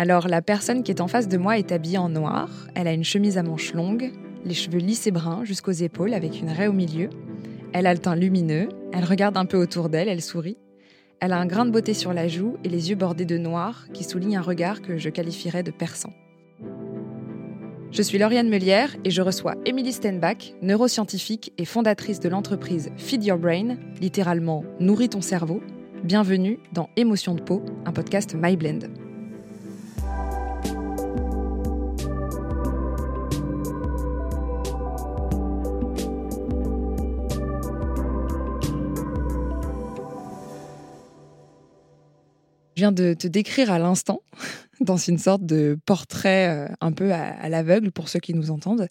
Alors la personne qui est en face de moi est habillée en noir, elle a une chemise à manches longues, les cheveux lisses et bruns jusqu'aux épaules avec une raie au milieu. Elle a le teint lumineux, elle regarde un peu autour d'elle, elle sourit. Elle a un grain de beauté sur la joue et les yeux bordés de noir qui soulignent un regard que je qualifierais de perçant. Je suis Lauriane Melière et je reçois Emily Stenbach, neuroscientifique et fondatrice de l'entreprise Feed Your Brain, littéralement Nourris ton cerveau. Bienvenue dans Émotion de peau, un podcast MyBlend. Viens de te décrire à l'instant, dans une sorte de portrait euh, un peu à, l'aveugle pour ceux qui nous entendent.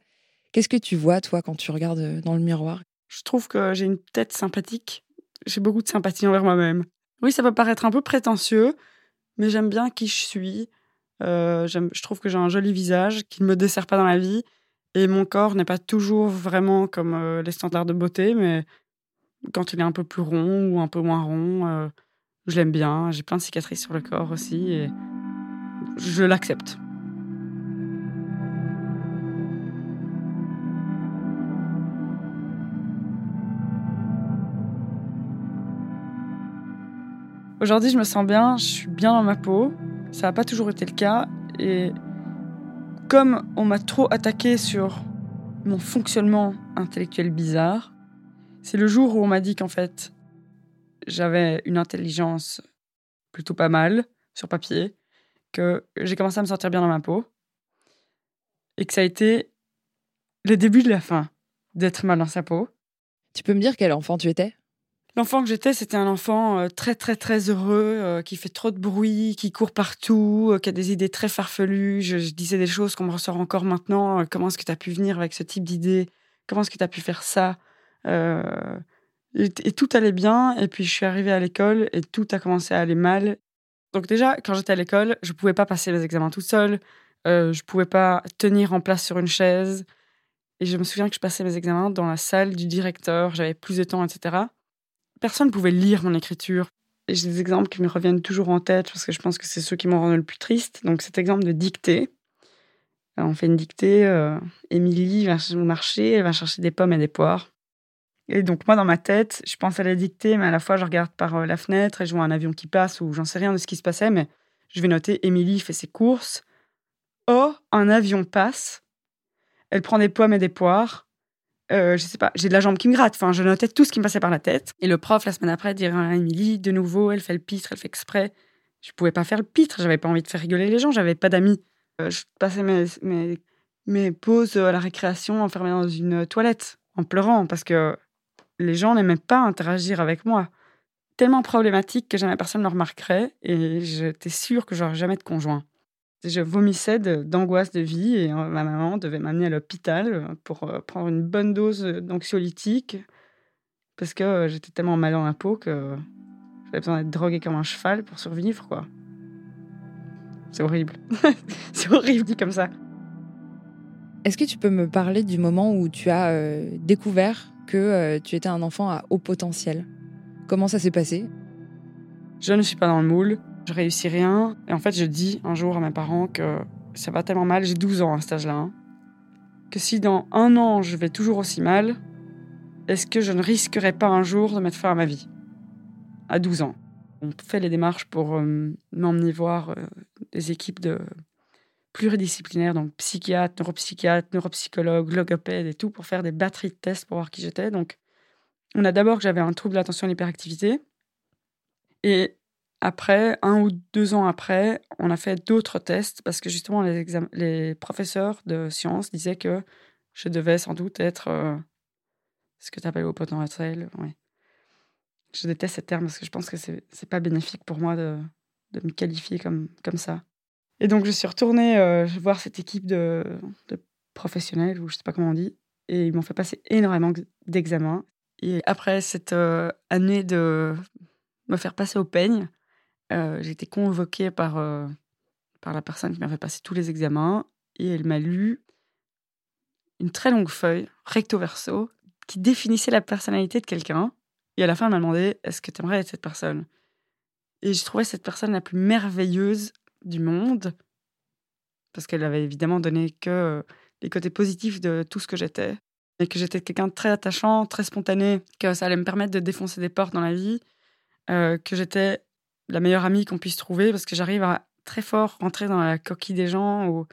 Qu'est-ce que tu vois, toi, quand tu regardes euh, dans le miroir? Je trouve que j'ai une tête sympathique. J'ai beaucoup de sympathie envers moi-même. Oui, ça peut paraître un peu prétentieux, mais j'aime bien qui je suis. Euh, je trouve que j'ai un joli visage qui ne me dessert pas dans la vie. Et mon corps n'est pas toujours vraiment comme les standards de beauté, mais quand il est un peu plus rond ou un peu moins rond, je l'aime bien, j'ai plein de cicatrices sur le corps aussi et je l'accepte. Aujourd'hui, je me sens bien, je suis bien dans ma peau. Ça n'a pas toujours été le cas. Et comme on m'a trop attaqué sur mon fonctionnement intellectuel bizarre, c'est le jour où on m'a dit qu'en fait, j'avais une intelligence plutôt pas mal sur papier, que j'ai commencé à me sentir bien dans ma peau et que ça a été le début de la fin d'être mal dans sa peau. Tu peux me dire quel enfant tu étais? L'enfant que j'étais, c'était un enfant euh, très très très heureux, euh, qui fait trop de bruit, qui court partout, euh, qui a des idées très farfelues. Je, disais des choses qu'on me ressort encore maintenant. comment est-ce que tu as pu venir avec ce type d'idées? Comment est-ce que tu as pu faire ça? Et, tout allait bien. Et puis je suis arrivée à l'école et tout a commencé à aller mal. Donc déjà, quand j'étais à l'école, je pouvais pas passer les examens tout seul. Euh, je pouvais pas tenir en place sur une chaise. Et je me souviens que je passais mes examens dans la salle du directeur. J'avais plus de temps, etc. Personne ne pouvait lire mon écriture. J'ai des exemples qui me reviennent toujours en tête parce que je pense que c'est ceux qui m'ont rendu le plus triste. Donc cet exemple de dictée. on fait une dictée. Euh, Émilie va au marché, elle va chercher des pommes et des poires. Et donc, moi, dans ma tête, je pense à la dictée, mais à la fois, je regarde par euh, la fenêtre et je vois un avion qui passe ou j'en sais rien de ce qui se passait, mais je vais noter Émilie fait ses courses. Oh, un avion passe. Elle prend des pommes et des poires. Euh, je sais pas, j'ai de la jambe qui me gratte. Enfin, je notais tout ce qui me passait par la tête. Et le prof, la semaine après, dirait à Émilie, de nouveau, elle fait le pitre, elle fait exprès. Je pouvais pas faire le pitre, j'avais pas envie de faire rigoler les gens, j'avais pas d'amis. Euh, je passais mes, mes, mes pauses à la récréation enfermée dans une toilette en pleurant parce que les gens n'aimaient pas interagir avec moi. Tellement problématique que jamais personne ne le remarquerait et j'étais sûre que j'aurais jamais de conjoint. Je vomissais d'angoisse de, vie et euh, ma maman devait m'amener à l'hôpital pour euh, prendre une bonne dose d'anxiolytique parce que euh, j'étais tellement mal dans la peau que j'avais besoin d'être droguée comme un cheval pour survivre, quoi. C'est horrible. C'est horrible dit comme ça. Est-ce que tu peux me parler du moment où tu as découvert que euh, tu étais un enfant à haut potentiel. Comment ça s'est passé? Je ne suis pas dans le moule, je réussis rien. Et en fait, je dis un jour à mes parents que ça va tellement mal, j'ai 12 ans à cet âge-là, hein, que si dans un an je vais toujours aussi mal, est-ce que je ne risquerais pas un jour de mettre fin à ma vie? À 12 ans. On fait les démarches pour euh, m'emmener voir euh, des équipes de pluridisciplinaire, donc psychiatre, neuropsychiatre, neuropsychologue, logopède et tout, pour faire des batteries de tests pour voir qui j'étais. Donc, on a d'abord que j'avais un trouble d'attention et l'hyperactivité. Et après, un ou deux ans après, on a fait d'autres tests parce que justement, les, professeurs de sciences disaient que je devais sans doute être euh, ce que tu appelles au potentiel. Je déteste ce terme parce que je pense que c'est pas bénéfique pour moi de, de me qualifier comme, comme ça. Et donc, je suis retournée euh, voir cette équipe de, professionnels, ou je sais pas comment on dit, et ils m'ont fait passer énormément d'examens. Et après cette euh, année de me faire passer au peigne, euh, j'ai été convoquée par, par la personne qui m'a fait passer tous les examens, et elle m'a lu une très longue feuille, recto verso, qui définissait la personnalité de quelqu'un. Et à la fin, elle m'a demandé Est-ce que tu aimerais être cette personne? Et je trouvais cette personne la plus merveilleuse du monde. parce qu'elle avait évidemment donné que les côtés positifs de tout ce que j'étais. Et que j'étais quelqu'un de très attachant, très spontané, que ça allait me permettre de défoncer des portes dans la vie, que j'étais la meilleure amie qu'on puisse trouver, parce que j'arrive à très fort rentrer dans la coquille des gens ou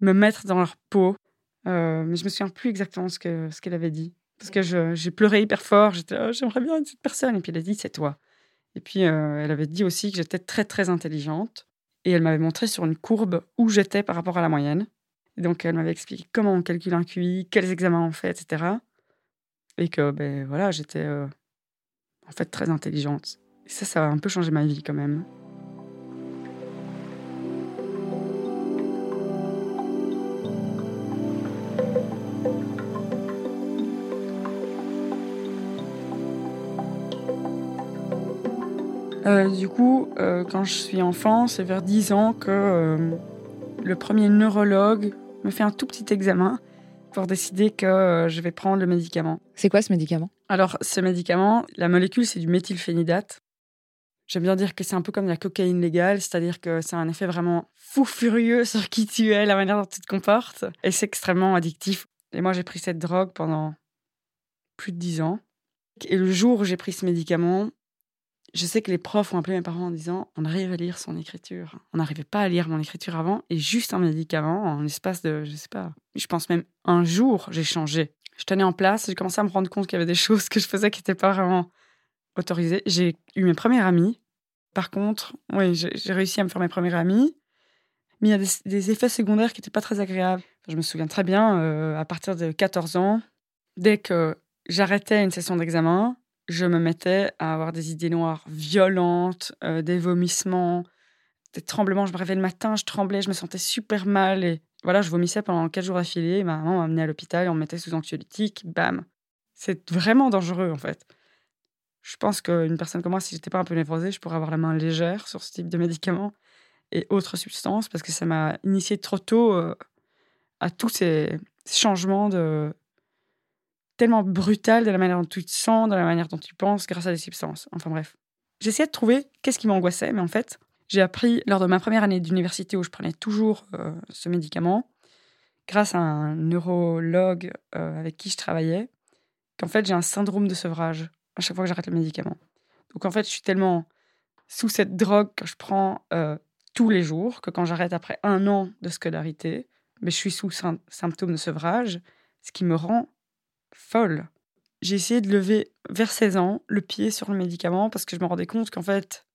me mettre dans leur peau. mais je me souviens plus exactement ce qu'elle ce avait dit. Parce que j'ai pleuré hyper fort. J'étais oh, j'aimerais bien être cette personne. Et puis elle a dit, c'est toi. Et puis euh, elle avait dit aussi que j'étais très, très intelligente. Et elle m'avait montré sur une courbe où j'étais par rapport à la moyenne. Et donc elle m'avait expliqué comment on calcule un QI, quels examens on fait, etc. Et que, ben voilà, j'étais euh, en fait très intelligente. Et ça, ça a un peu changé ma vie quand même. Euh, du coup, euh, quand je suis enfant, c'est vers 10 ans que euh, le premier neurologue me fait un tout petit examen pour décider que je vais prendre le médicament. C'est quoi ce médicament? Alors, ce médicament, la molécule, c'est du méthylphénidate. J'aime bien dire que c'est un peu comme la cocaïne légale, c'est-à-dire que c'est un effet vraiment fou furieux sur qui tu es, la manière dont tu te comportes, et c'est extrêmement addictif. Et moi, j'ai pris cette drogue pendant plus de 10 ans. Et le jour où j'ai pris ce médicament, je sais que les profs ont appelé mes parents en disant on arrive à lire son écriture. On n'arrivait pas à lire mon écriture avant et juste un médicament, en espace de, je sais pas, je pense même un jour, j'ai changé. Je tenais en place, j'ai commencé à me rendre compte qu'il y avait des choses que je faisais qui n'étaient pas vraiment autorisées. J'ai eu mes premières amies. Par contre, oui, j'ai réussi à me faire mes premières amies. Mais il y a des, effets secondaires qui n'étaient pas très agréables. Je me souviens très bien, euh, à partir de 14 ans, dès que j'arrêtais une session d'examen, je me mettais à avoir des idées noires violentes, euh, des vomissements, des tremblements. Je me réveillais le matin, je tremblais, je me sentais super mal. Et voilà, je vomissais pendant quatre jours d'affilée. Ma maman m'a amené à l'hôpital, on me mettait sous anxiolytique, bam. C'est vraiment dangereux, en fait. Je pense qu'une personne comme moi, si j'étais pas un peu névrosée, je pourrais avoir la main légère sur ce type de médicaments et autres substances, parce que ça m'a initié trop tôt euh, à tous ces changements de, tellement brutal de la manière dont tu te sens, de la manière dont tu penses grâce à des substances. Enfin bref. J'essayais de trouver qu'est-ce qui m'angoissait, mais en fait, j'ai appris lors de ma première année d'université où je prenais toujours euh, ce médicament, grâce à un neurologue euh, avec qui je travaillais, qu'en fait j'ai un syndrome de sevrage à chaque fois que j'arrête le médicament. Donc en fait, je suis tellement sous cette drogue que je prends euh, tous les jours que quand j'arrête après un an de scolarité, mais je suis sous symptômes de sevrage, ce qui me rend folle. J'ai essayé de lever vers 16 ans le pied sur le médicament parce que je me rendais compte qu'en fait,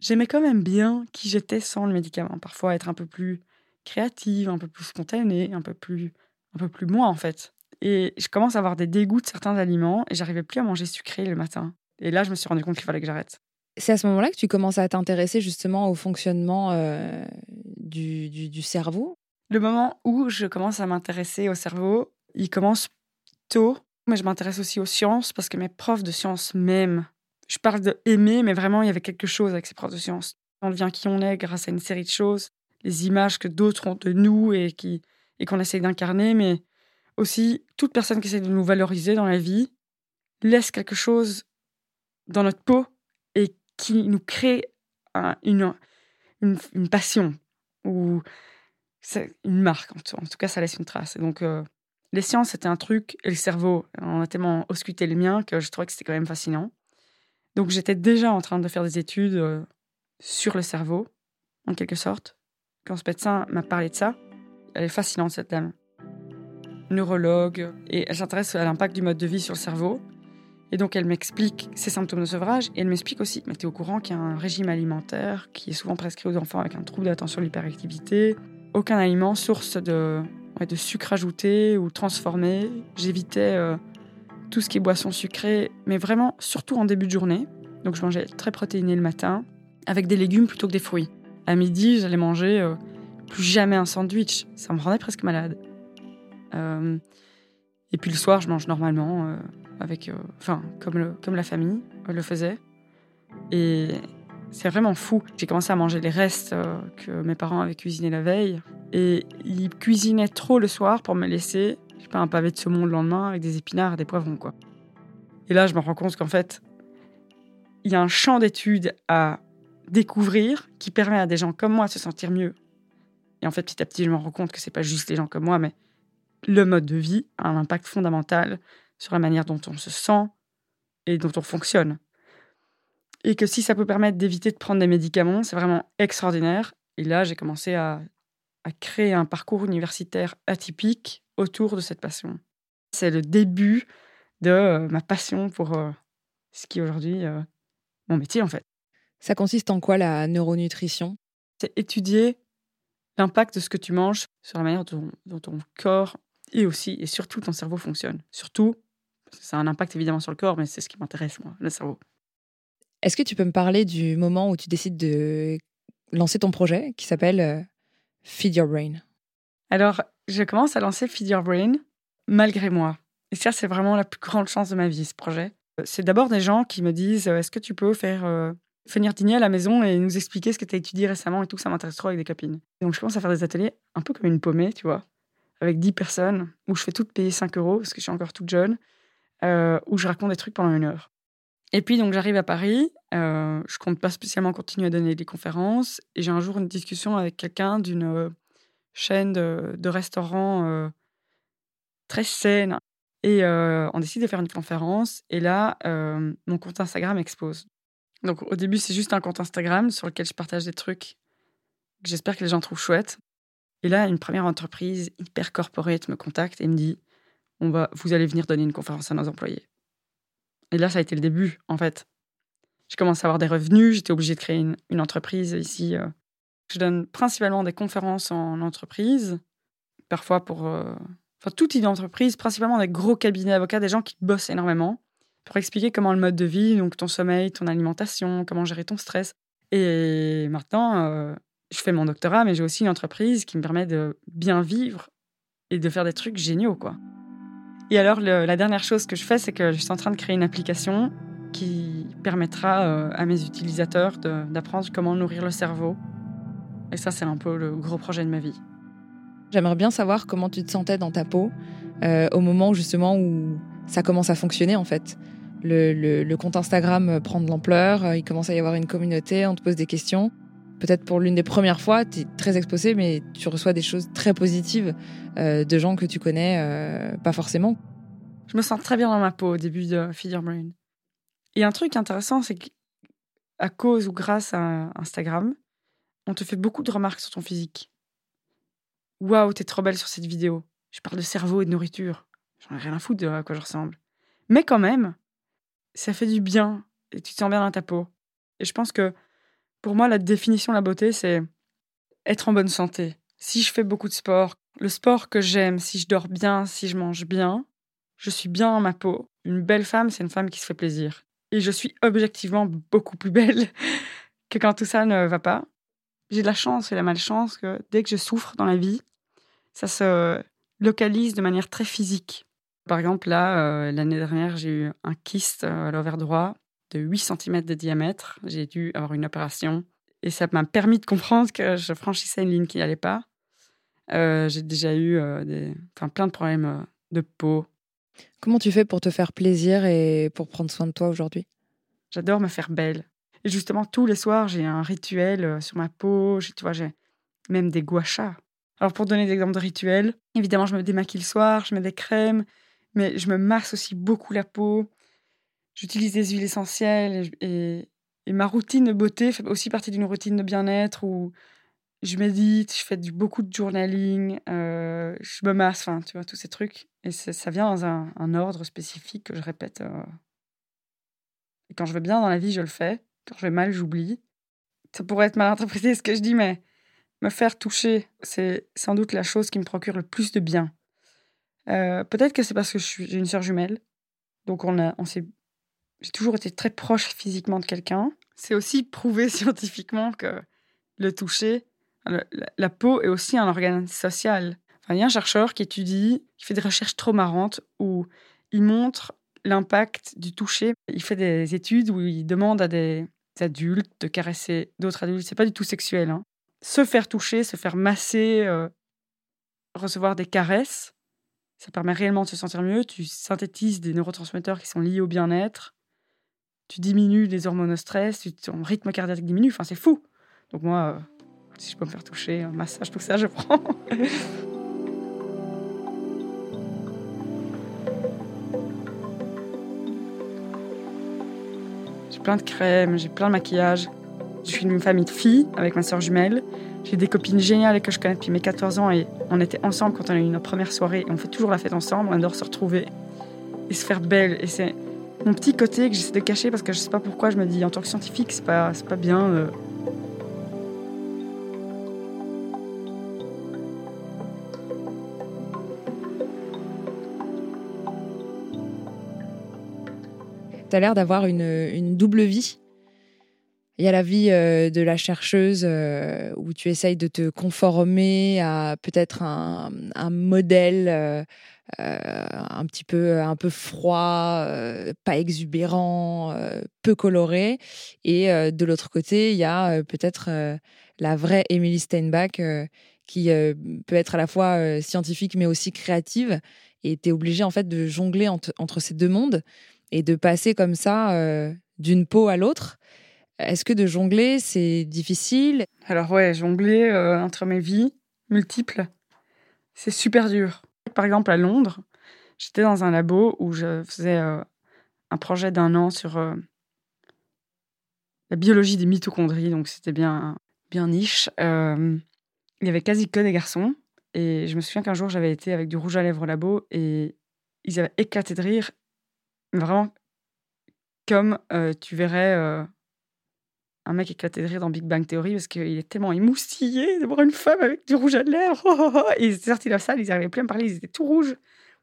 j'aimais quand même bien qui j'étais sans le médicament. Parfois être un peu plus créative, un peu plus spontanée, un peu plus, un peu plus moi en fait. Et je commence à avoir des dégoûts de certains aliments et j'arrivais plus à manger sucré le matin. Et là, je me suis rendu compte qu'il fallait que j'arrête. C'est à ce moment-là que tu commences à t'intéresser justement au fonctionnement euh, du, du cerveau? Le moment où je commence à m'intéresser au cerveau, il commence mais je m'intéresse aussi aux sciences parce que mes profs de sciences m'aiment. Je parle de aimer, mais vraiment, il y avait quelque chose avec ces profs de sciences. On devient qui on est grâce à une série de choses, les images que d'autres ont de nous et qui et qu'on essaye d'incarner, mais aussi toute personne qui essaie de nous valoriser dans la vie laisse quelque chose dans notre peau et qui nous crée une, une, passion ou une marque. En tout, cas, ça laisse une trace. Et donc, euh, les sciences, c'était un truc, et le cerveau, on a tellement ausculté le mien que je trouvais que c'était quand même fascinant. Donc j'étais déjà en train de faire des études euh, sur le cerveau, en quelque sorte. Quand ce médecin m'a parlé de ça, elle est fascinante cette dame. Neurologue, et elle s'intéresse à l'impact du mode de vie sur le cerveau. Et donc elle m'explique ses symptômes de sevrage, et elle m'explique aussi, mais tu es au courant qu'il y a un régime alimentaire qui est souvent prescrit aux enfants avec un trouble d'attention l'hyperactivité. Aucun aliment source de de sucre ajouté ou transformé. J'évitais euh, tout ce qui est boisson sucrée, mais vraiment surtout en début de journée. Donc je mangeais très protéiné le matin, avec des légumes plutôt que des fruits. À midi, j'allais manger euh, plus jamais un sandwich. Ça me rendait presque malade. Euh, et puis le soir, je mange normalement, avec, enfin, comme, comme la famille le faisait. Et c'est vraiment fou. J'ai commencé à manger les restes que mes parents avaient cuisinés la veille. Et il cuisinait trop le soir pour me laisser, je sais pas, un pavé de saumon le lendemain avec des épinards des poivrons, quoi. Et là, je me rends compte qu'en fait, il y a un champ d'études à découvrir qui permet à des gens comme moi de se sentir mieux Et en fait, petit à petit, je me rends compte que c'est pas juste les gens comme moi, mais le mode de vie a un impact fondamental sur la manière dont on se sent et dont on fonctionne. Et que si ça peut permettre d'éviter de prendre des médicaments, c'est vraiment extraordinaire. Et là, j'ai commencé à, créer un parcours universitaire atypique autour de cette passion. C'est le début de euh, ma passion pour euh, ce qui est aujourd'hui euh, mon métier, en fait. Ça consiste en quoi la neuronutrition? C'est étudier l'impact de ce que tu manges sur la manière dont, dont ton corps et aussi et surtout ton cerveau fonctionne. Surtout, ça a un impact évidemment sur le corps, mais c'est ce qui m'intéresse, moi, le cerveau. Est-ce que tu peux me parler du moment où tu décides de lancer ton projet qui s'appelle euh, Feed Your Brain? Alors, je commence à lancer Feed Your Brain malgré moi. Et ça, c'est vraiment la plus grande chance de ma vie, ce projet. C'est d'abord des gens qui me disent euh, Est-ce que tu peux faire euh, venir dîner à la maison et nous expliquer ce que tu as étudié récemment et tout, ça m'intéresse trop avec des copines. donc, je commence à faire des ateliers un peu comme une paumée, tu vois, avec 10 personnes, où je fais tout payer 5 euros parce que je suis encore toute jeune, où je raconte des trucs pendant une heure. Et puis, donc, j'arrive à Paris. Euh, je compte pas spécialement continuer à donner des conférences. Et j'ai un jour une discussion avec quelqu'un d'une euh, chaîne de, restaurants euh, très saine. Et euh, on décide de faire une conférence. Et là, mon compte Instagram expose. Donc, au début, c'est juste un compte Instagram sur lequel je partage des trucs que j'espère que les gens trouvent chouettes. Et là, une première entreprise hyper corporate me contacte et me dit on va, Vous allez venir donner une conférence à nos employés. Et là, ça a été le début, en fait. J'ai commencé à avoir des revenus, j'étais obligée de créer une, entreprise ici. Euh. Je donne principalement des conférences en entreprise, parfois pour. Euh, enfin, tout type d'entreprise, principalement des gros cabinets d'avocats, des gens qui bossent énormément, pour expliquer comment le mode de vie, donc ton sommeil, ton alimentation, comment gérer ton stress. Et maintenant, euh, je fais mon doctorat, mais j'ai aussi une entreprise qui me permet de bien vivre et de faire des trucs géniaux, quoi. Et alors, la dernière chose que je fais, c'est que je suis en train de créer une application qui permettra euh, à mes utilisateurs d'apprendre comment nourrir le cerveau. Et ça, c'est un peu le gros projet de ma vie. J'aimerais bien savoir comment tu te sentais dans ta peau euh, au moment justement où ça commence à fonctionner en fait. Le, compte Instagram prend de l'ampleur, euh, il commence à y avoir une communauté, on te pose des questions. Peut-être pour l'une des premières fois, tu es très exposé, mais tu reçois des choses très positives de gens que tu connais pas forcément. Je me sens très bien dans ma peau au début de Feed Your Brain. Et un truc intéressant, c'est qu'à cause ou grâce à Instagram, on te fait beaucoup de remarques sur ton physique. Waouh, t'es trop belle sur cette vidéo. Je parle de cerveau et de nourriture. J'en ai rien à foutre de à quoi je ressemble. Mais quand même, ça fait du bien et tu te sens bien dans ta peau. Et je pense que pour moi, la définition de la beauté, c'est être en bonne santé. Si je fais beaucoup de sport, le sport que j'aime, si je dors bien, si je mange bien, je suis bien dans ma peau. Une belle femme, c'est une femme qui se fait plaisir et je suis objectivement beaucoup plus belle que quand tout ça ne va pas. J'ai de la chance et la malchance que dès que je souffre dans la vie, ça se localise de manière très physique. Par exemple, là, euh, l'année dernière, j'ai eu un kyste euh, à l'ovaire droit de 8 cm de diamètre. J'ai dû avoir une opération et ça m'a permis de comprendre que je franchissais une ligne qui n'allait pas. Euh, j'ai déjà eu des, plein de problèmes de peau, Comment tu fais pour te faire plaisir et pour prendre soin de toi aujourd'hui? J'adore me faire belle. Et justement, tous les soirs, j'ai un rituel euh, sur ma peau. Tu vois, j'ai même des guachas. Alors, pour donner des exemples de rituels, évidemment, je me démaquille le soir, je mets des crèmes, mais je me masse aussi beaucoup la peau. J'utilise des huiles essentielles et, ma routine de beauté fait aussi partie d'une routine de bien-être où je médite, je fais beaucoup de journaling, euh, je me masse, enfin, tu vois, tous ces trucs. Et ça vient dans un, ordre spécifique que je répète. Euh. Quand je vais bien dans la vie, je le fais. Quand je vais mal, j'oublie. Ça pourrait être mal interprété ce que je dis, mais me faire toucher, c'est sans doute la chose qui me procure le plus de bien. Euh, peut-être que c'est parce que j'ai une sœur jumelle. Donc on on s'est, j'ai toujours été très proche physiquement de quelqu'un. C'est aussi prouvé scientifiquement que le toucher, la, peau est aussi un organe social. il y a un chercheur qui étudie, qui fait des recherches trop marrantes où il montre l'impact du toucher. Il fait des études où il demande à des adultes de caresser d'autres adultes. C'est pas du tout sexuel. Hein. Se faire toucher, se faire masser, euh, recevoir des caresses, ça permet réellement de se sentir mieux. Tu synthétises des neurotransmetteurs qui sont liés au bien-être. Tu diminues les hormones au stress, ton rythme cardiaque diminue. Enfin, c'est fou. Donc moi, euh, si je peux me faire toucher, un massage, tout ça, je prends. j'ai plein de crèmes, j'ai plein de maquillage. Je suis d'une famille de filles avec ma soeur jumelle. J'ai des copines géniales que je connais depuis mes 14 ans et on était ensemble quand on a eu notre première soirée et on fait toujours la fête ensemble. On adore se retrouver et se faire belle. Et c'est mon petit côté que j'essaie de cacher parce que je sais pas pourquoi je me dis en tant que scientifique, c'est pas, pas bien. Euh. Tu as l'air d'avoir une, une double vie il y a la vie euh, de la chercheuse euh, où tu essayes de te conformer à peut-être un, modèle euh, un petit peu un peu froid, pas exubérant, peu coloré. Et de l'autre côté, il y a peut-être la vraie Emily Steinbach qui peut être à la fois scientifique mais aussi créative. Et tu es obligé en fait de jongler entre, ces deux mondes et de passer comme ça d'une peau à l'autre. Est-ce que de jongler, c'est difficile? Alors ouais, jongler euh, entre mes vies multiples, c'est super dur. Par exemple, à Londres, j'étais dans un labo où je faisais euh, un projet d'un an sur euh, la biologie des mitochondries, donc c'était bien, bien niche. il y avait quasi que des garçons. Et je me souviens qu'un jour, j'avais été avec du rouge à lèvres au labo et ils avaient éclaté de rire, vraiment comme tu verrais un mec éclaté de rire dans Big Bang Theory parce qu'il est tellement émoustillé de voir une femme avec du rouge à lèvres. et ils étaient sortis de la salle, ils n'arrivaient plus à me parler, ils étaient tout rouges.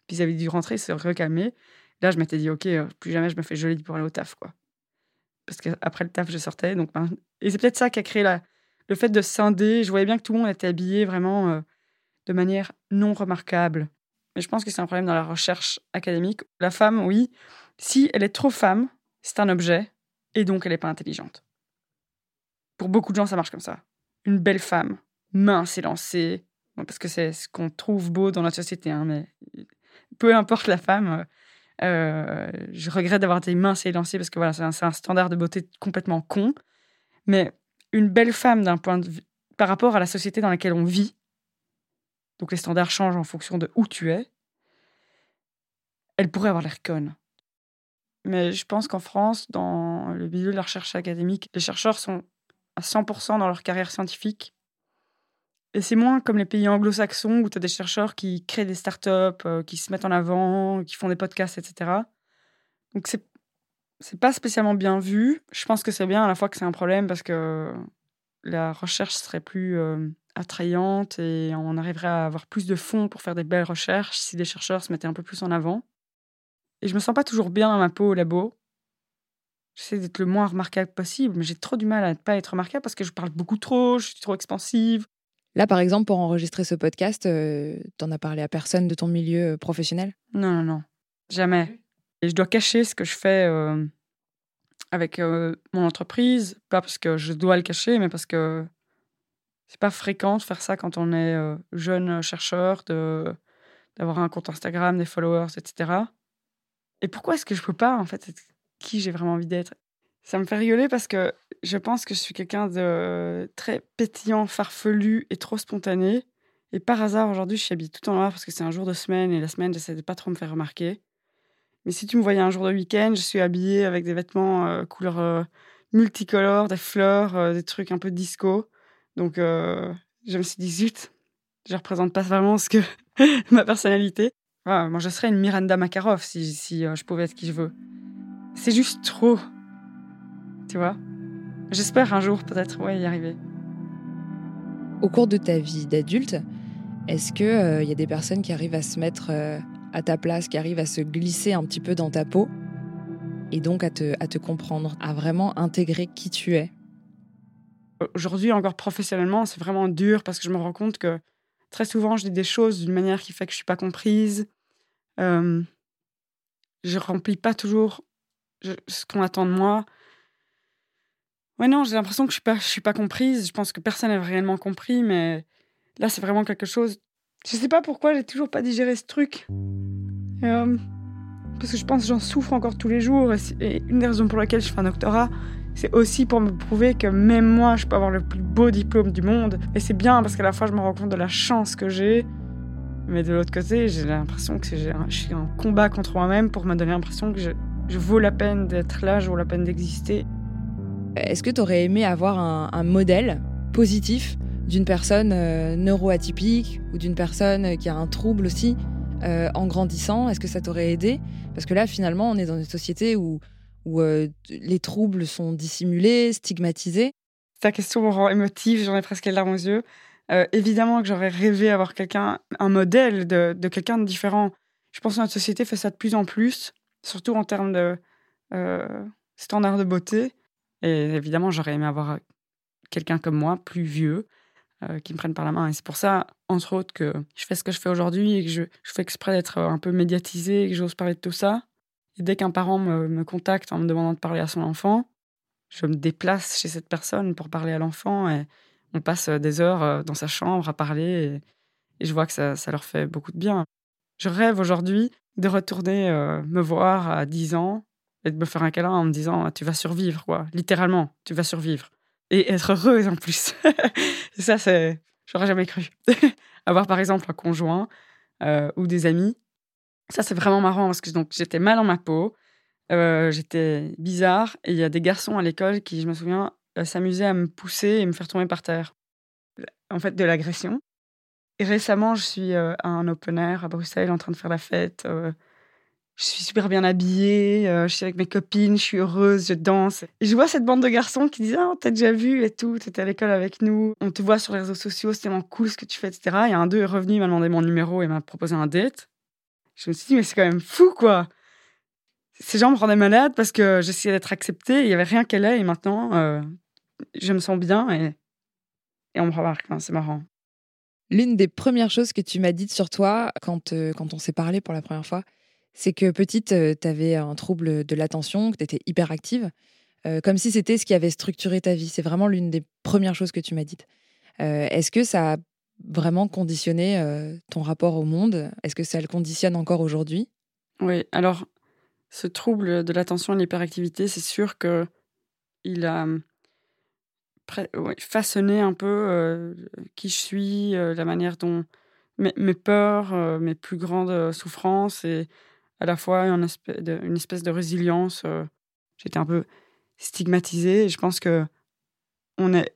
Puis ils avaient dû rentrer, se recalmer. Là, je m'étais dit, OK, euh, plus jamais je me fais jolie pour aller au taf, quoi. Parce qu'après le taf, je sortais. Donc, ben, Et c'est peut-être ça qui a créé la... le fait de scinder. Je voyais bien que tout le monde était habillé vraiment euh, de manière non remarquable. Mais je pense que c'est un problème dans la recherche académique. La femme, oui, si elle est trop femme, c'est un objet, et donc elle n'est pas intelligente. Pour beaucoup de gens, ça marche comme ça. Une belle femme, mince et lancée, parce que c'est ce qu'on trouve beau dans notre société, hein, mais peu importe la femme, euh, je regrette d'avoir été mince et lancée parce que voilà, c'est un, standard de beauté complètement con. Mais une belle femme d'un point de vue par rapport à la société dans laquelle on vit, donc les standards changent en fonction de où tu es, elle pourrait avoir l'air conne. Mais je pense qu'en France, dans le milieu de la recherche académique, les chercheurs sont à 100% dans leur carrière scientifique. Et c'est moins comme les pays anglo-saxons où tu as des chercheurs qui créent des startups, euh, qui se mettent en avant, qui font des podcasts, etc. Donc c'est c'est pas spécialement bien vu. Je pense que c'est bien à la fois que c'est un problème parce que la recherche serait plus euh, attrayante et on arriverait à avoir plus de fonds pour faire des belles recherches si des chercheurs se mettaient un peu plus en avant. Et je me sens pas toujours bien dans ma peau au labo. J'essaie d'être le moins remarquable possible, mais j'ai trop du mal à ne pas être remarquable parce que je parle beaucoup trop, je suis trop expansive. Là, par exemple, pour enregistrer ce podcast, euh, t'en as parlé à personne de ton milieu euh, professionnel? Non, non, non. Jamais. Et je dois cacher ce que je fais euh, avec mon entreprise, pas parce que je dois le cacher, mais parce que c'est pas fréquent de faire ça quand on est jeune chercheur, de d'avoir un compte Instagram, des followers, etc. Et pourquoi est-ce que je peux pas, en fait, qui j'ai vraiment envie d'être. Ça me fait rigoler parce que je pense que je suis quelqu'un de très pétillant, farfelu et trop spontané. Et par hasard, aujourd'hui, je suis habillée tout en noir parce que c'est un jour de semaine et la semaine, j'essaie de pas trop me faire remarquer. Mais si tu me voyais un jour de week-end, je suis habillée avec des vêtements euh, couleur euh, multicolores, des fleurs, euh, des trucs un peu disco. Donc, je me suis dit, zut, je représente pas vraiment ce que ma personnalité. moi, je serais une Miranda Makarov si, si je pouvais être qui je veux. C'est juste trop. Tu vois? J'espère un jour peut-être ouais, y arriver. Au cours de ta vie d'adulte, est-ce qu'il il euh, y a des personnes qui arrivent à se mettre euh, à ta place, qui arrivent à se glisser un petit peu dans ta peau et donc à te, à te comprendre, à vraiment intégrer qui tu es? Aujourd'hui, encore professionnellement, c'est vraiment dur parce que je me rends compte que très souvent, je dis des choses d'une manière qui fait que je suis pas comprise. Euh, je remplis pas toujours ce qu'on attend de moi. Ouais, non, j'ai l'impression que je suis pas, suis pas comprise. Je pense que personne n'a réellement compris, mais là, c'est vraiment quelque chose. Je sais pas pourquoi j'ai toujours pas digéré ce truc. Euh, parce que je pense que j'en souffre encore tous les jours. Et, une des raisons pour lesquelles je fais un doctorat, c'est aussi pour me prouver que même moi, je peux avoir le plus beau diplôme du monde. Et c'est bien parce qu'à la fois, je me rends compte de la chance que j'ai. Mais de l'autre côté, j'ai l'impression que je suis en combat contre moi-même pour me donner l'impression que je, vaux la peine d'être là, je vaux la peine d'exister. Est-ce que tu aurais aimé avoir un, modèle positif d'une personne euh, neuroatypique ou d'une personne qui a un trouble aussi euh, en grandissant? Est-ce que ça t'aurait aidé? Parce que là, finalement, on est dans une société où où euh, les troubles sont dissimulés, stigmatisés. Ta question me rend émotive, j'en ai presque les larmes aux yeux. Euh, évidemment que j'aurais rêvé avoir quelqu'un, un modèle de, quelqu'un de différent. Je pense que notre société fait ça de plus en plus, surtout en termes de euh, standards de beauté. Et évidemment, j'aurais aimé avoir quelqu'un comme moi, plus vieux, qui me prenne par la main. Et c'est pour ça, entre autres, que je fais ce que je fais aujourd'hui et que je, fais exprès d'être un peu médiatisé et que j'ose parler de tout ça. Et dès qu'un parent me, contacte en me demandant de parler à son enfant, je me déplace chez cette personne pour parler à l'enfant et on passe euh, des heures euh, dans sa chambre à parler et, je vois que ça, leur fait beaucoup de bien. Je rêve aujourd'hui de retourner euh, me voir à 10 ans et de me faire un câlin en me disant tu vas survivre quoi, littéralement, tu vas survivre et être heureuse en plus. ça c'est j'aurais jamais cru. Avoir par exemple un conjoint ou des amis ça, c'est vraiment marrant parce que j'étais mal dans ma peau, euh, j'étais bizarre et il y a des garçons à l'école qui, je me souviens, euh, s'amusaient à me pousser et me faire tomber par terre. En fait, de l'agression. Et récemment, je suis euh, à un open air à Bruxelles en train de faire la fête. je suis super bien habillée, je suis avec mes copines, je suis heureuse, je danse. Et je vois cette bande de garçons qui disent Ah, t'as déjà vu et tout, t'étais à l'école avec nous, on te voit sur les réseaux sociaux, c'est tellement cool ce que tu fais, etc. Et un d'eux est revenu, il m'a demandé mon numéro et m'a proposé un date. Je me suis dit, mais c'est quand même fou, quoi. Ces gens me rendaient malade parce que j'essayais d'être acceptée, il n'y avait rien qu'elle ait, et maintenant, euh, je me sens bien et, et on me remarque. c'est marrant. L'une des premières choses que tu m'as dites sur toi quand, euh, quand on s'est parlé pour la première fois, c'est que petite, euh, tu avais un trouble de l'attention, que tu étais hyperactive, comme si c'était ce qui avait structuré ta vie. C'est vraiment l'une des premières choses que tu m'as dites. Est-ce que ça a vraiment conditionné euh, ton rapport au monde? Est-ce que ça le conditionne encore aujourd'hui? Oui, alors ce trouble de l'attention et l'hyperactivité, c'est sûr que il a façonné un peu euh, qui je suis, euh, la manière dont mes, peurs, mes plus grandes souffrances et à la fois une espèce de, une espèce de résilience. J'étais un peu stigmatisée et je pense que on est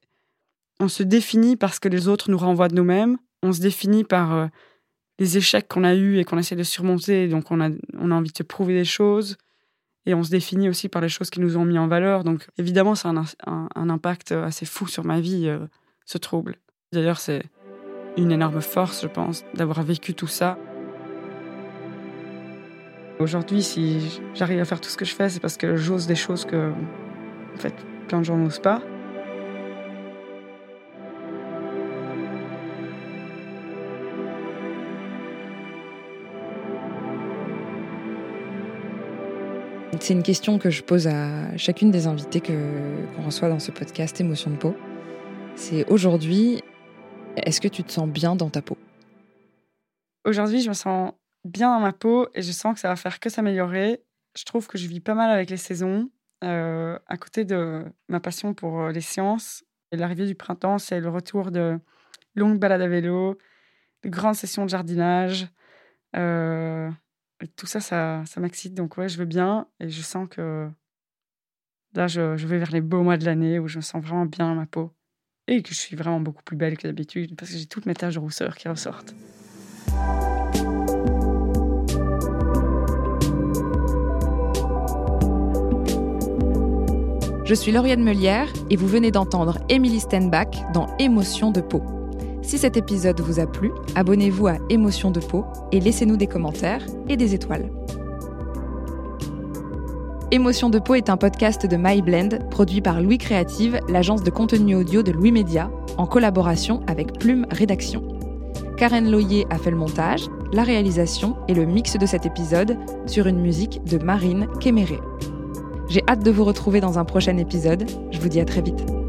on se définit parce que les autres nous renvoient de nous-mêmes. On se définit par euh, les échecs qu'on a eus et qu'on essaie de surmonter. Donc, on a, on a envie de se prouver des choses. Et on se définit aussi par les choses qui nous ont mis en valeur. Donc, évidemment, ça a un, impact assez fou sur ma vie, euh, ce trouble. D'ailleurs, c'est une énorme force, je pense, d'avoir vécu tout ça. Aujourd'hui, si j'arrive à faire tout ce que je fais, c'est parce que j'ose des choses que, en fait, plein de gens n'osent pas. C'est une question que je pose à chacune des invitées qu'on reçoit dans ce podcast Émotion de peau. C'est aujourd'hui, est-ce que tu te sens bien dans ta peau? Aujourd'hui, je me sens bien dans ma peau et je sens que ça va faire que s'améliorer. Je trouve que je vis pas mal avec les saisons. Euh, à côté de ma passion pour les sciences, l'arrivée du printemps, c'est le retour de longues balades à vélo, de grandes sessions de jardinage, euh, tout ça, ça, m'excite. Donc, ouais, je veux bien. Et je sens que là, je, vais vers les beaux mois de l'année où je me sens vraiment bien ma peau. Et que je suis vraiment beaucoup plus belle que d'habitude parce que j'ai toutes mes taches de rousseur qui ressortent. Je suis Lauriane Melière et vous venez d'entendre Emily Stenbach dans Émotion de peau. Si cet épisode vous a plu, abonnez-vous à Émotion de peau et laissez-nous des commentaires et des étoiles. Émotion de peau est un podcast de MyBlend produit par Louis Créative, l'agence de contenu audio de Louis Média, en collaboration avec Plume Rédaction. Karen Loyer a fait le montage, la réalisation et le mix de cet épisode sur une musique de Marine Kéméré. J'ai hâte de vous retrouver dans un prochain épisode. Je vous dis à très vite.